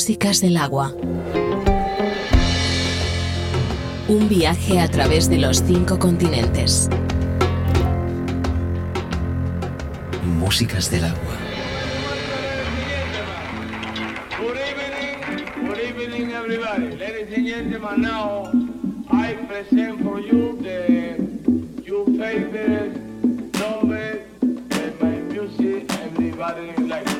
Músicas del agua. Un viaje a través de los cinco continentes. Músicas del agua. Good evening, good evening everybody. Ladies and gentlemen, now I present for you the your favorite number and my music everybody like.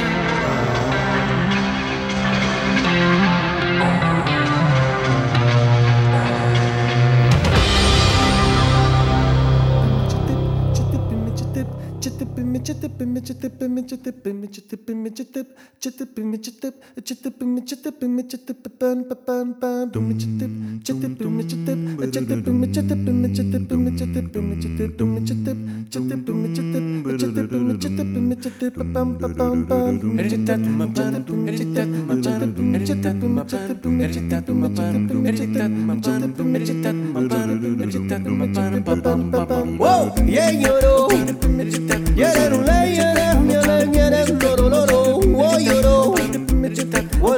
tippin', midget tippin', midget tippin', midget tippin', midget tip, lloro.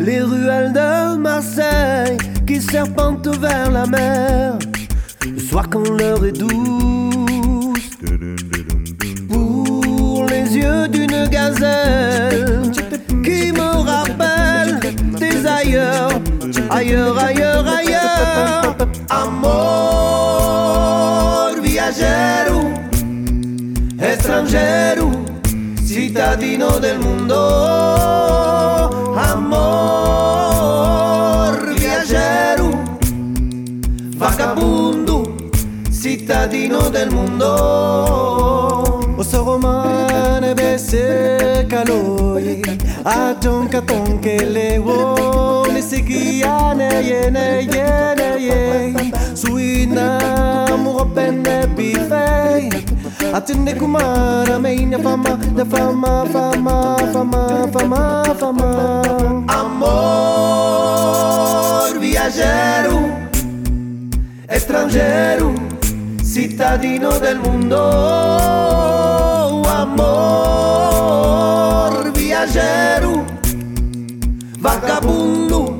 Les ruelles de Marseille qui serpentent vers la mer, le soir quand l'heure est douce. Pour les yeux d'une gazelle qui me rappelle des ailleurs, ailleurs, ailleurs, ailleurs. Amor viajero, extranjero, cittadino del mundo. Amor viajero, vagabundo, cittadino del mundo. Oso romane bese caloi, atonka tonke lewo, nisigiane yene yene ye, suina muropene bifei. Atende kumara meina fama, da fama, fama, fama, fama, fama. Amor viajero extranjero, cittadino del mundo, amor, viajero, vagabundo,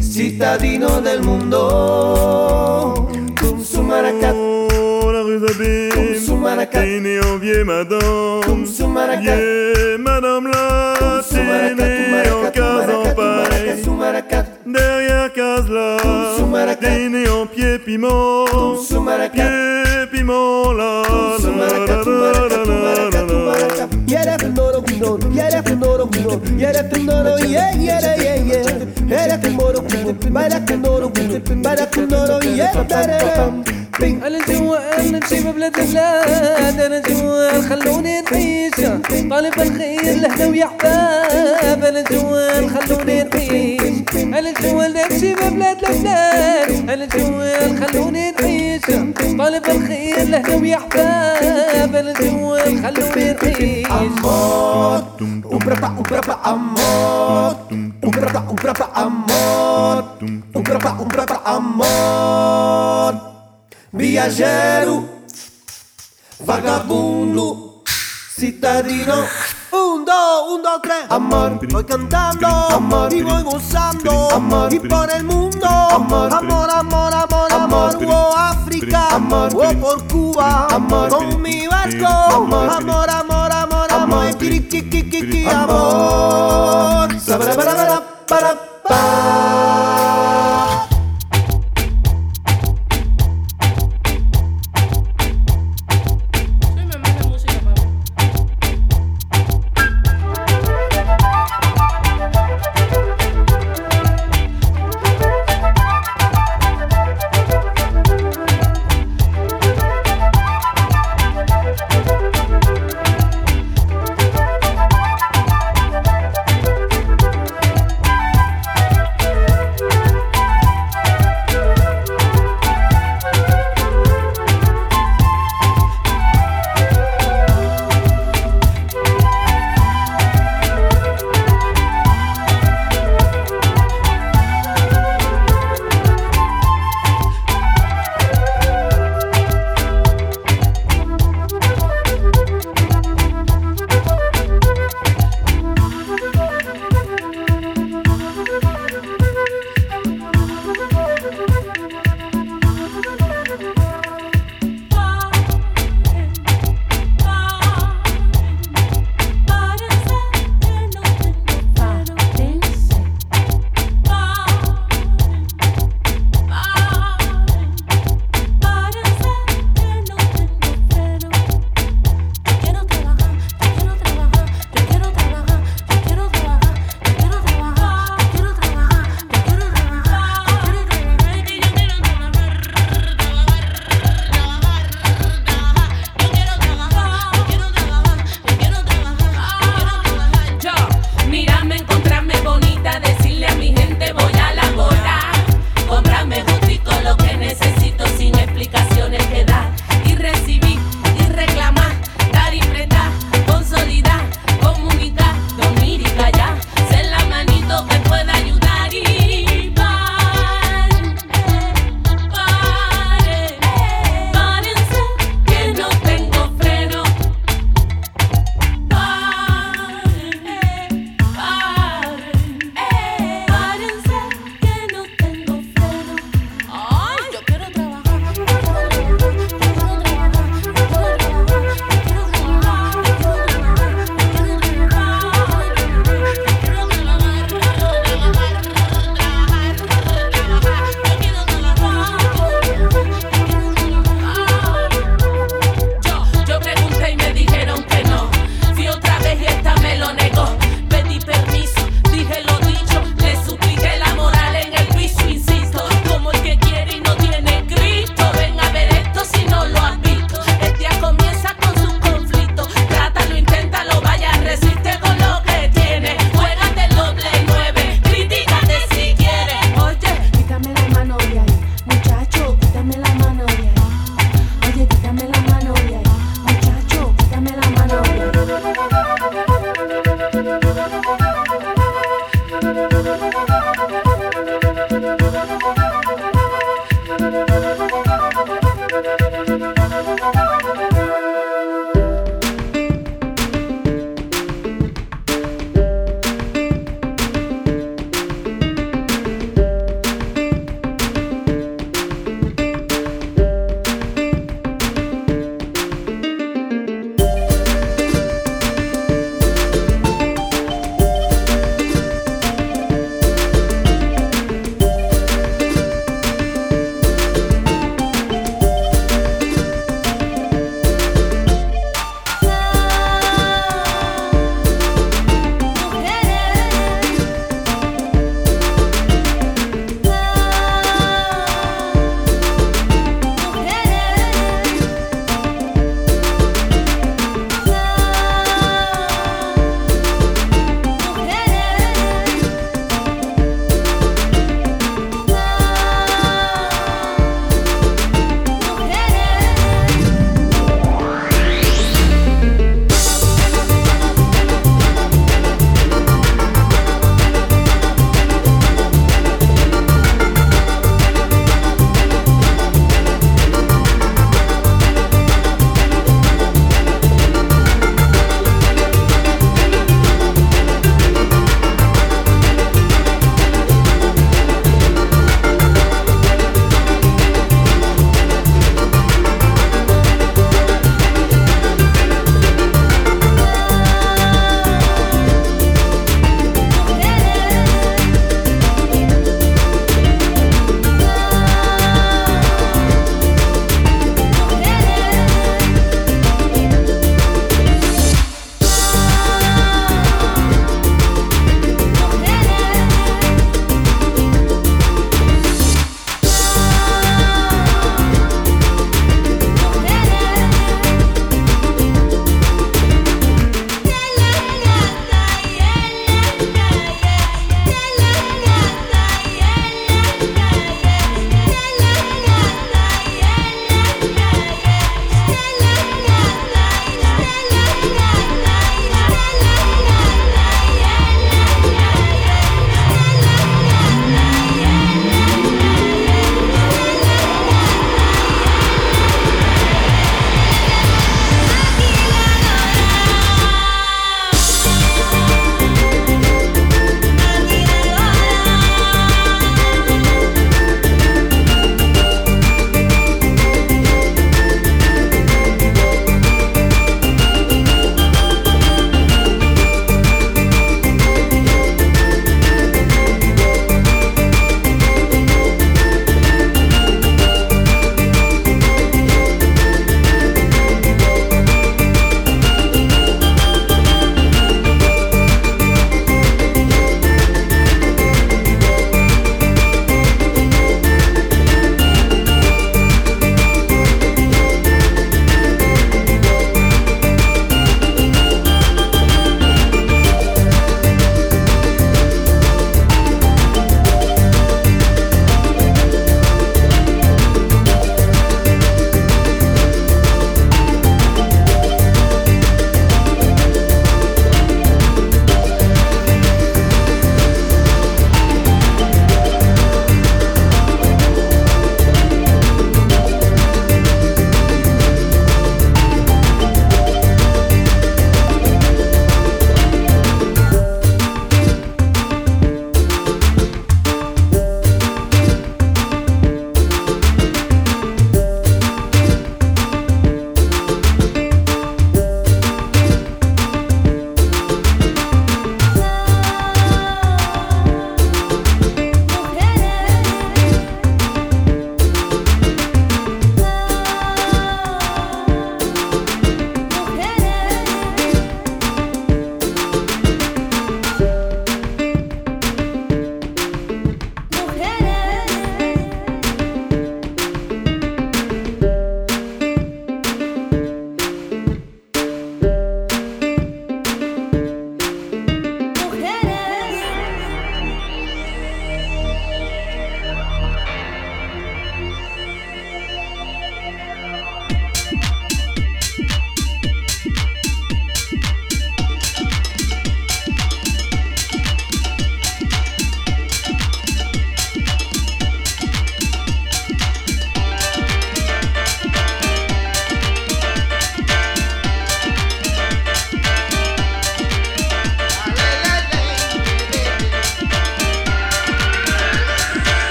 cittadino del mundo, con su maracat, Zabim Tini envié madame. Yeah madame là en case en paille. Derrière case là en pied piment. Pied piment là La la النور يا ريت النور وجوده يا ريت النور يا يا يا يا يا ريت النور وجوده ملك النور وجوده ملك النور يا درام أنا جوا أنا جوا بلاد بلاد أنا جوا خلوني نعيش طالب الخير لهنا ويا حباب أنا جوا خلوني نعيش أنا جوا نمشي بلاد بلاد أنا جوا خلوني نعيش طالب الخير لهنا ويا حباب أنا جوا خلوني نعيش Amor, umbrapa, umbrapa, amor, umbrapa, umbrapa, amor, umbrapa, umbrapa, amor. Viajero, vagabundo, citadino. Un, dos, un, dos, tres. Amor, voy cantando, amor, y voy gozando, amor, y por el mundo, amor, amor, amor, amor, amor, oh África, amor, oh por Cuba, amor, con mi barco, amor, amor, amor, amor, amor, kiri, kiri, kiri, kiri, amor,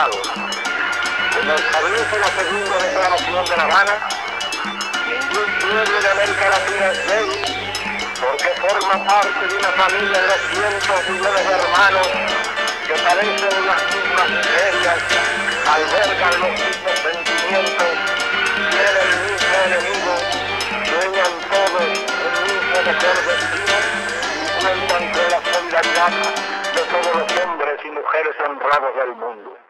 pueblos aislados. Como establece la segunda declaración de La Habana, ningún pueblo de América Latina es débil porque forma parte de una familia de cientos y miles de hermanos que padecen las mismas miserias, albergan los mismos sentimientos, tienen el mismo enemigo, sueñan todos el mismo mejor destino y cuentan con la solidaridad de todos los hombres y mujeres honrados del mundo.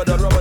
rubber, the rubber.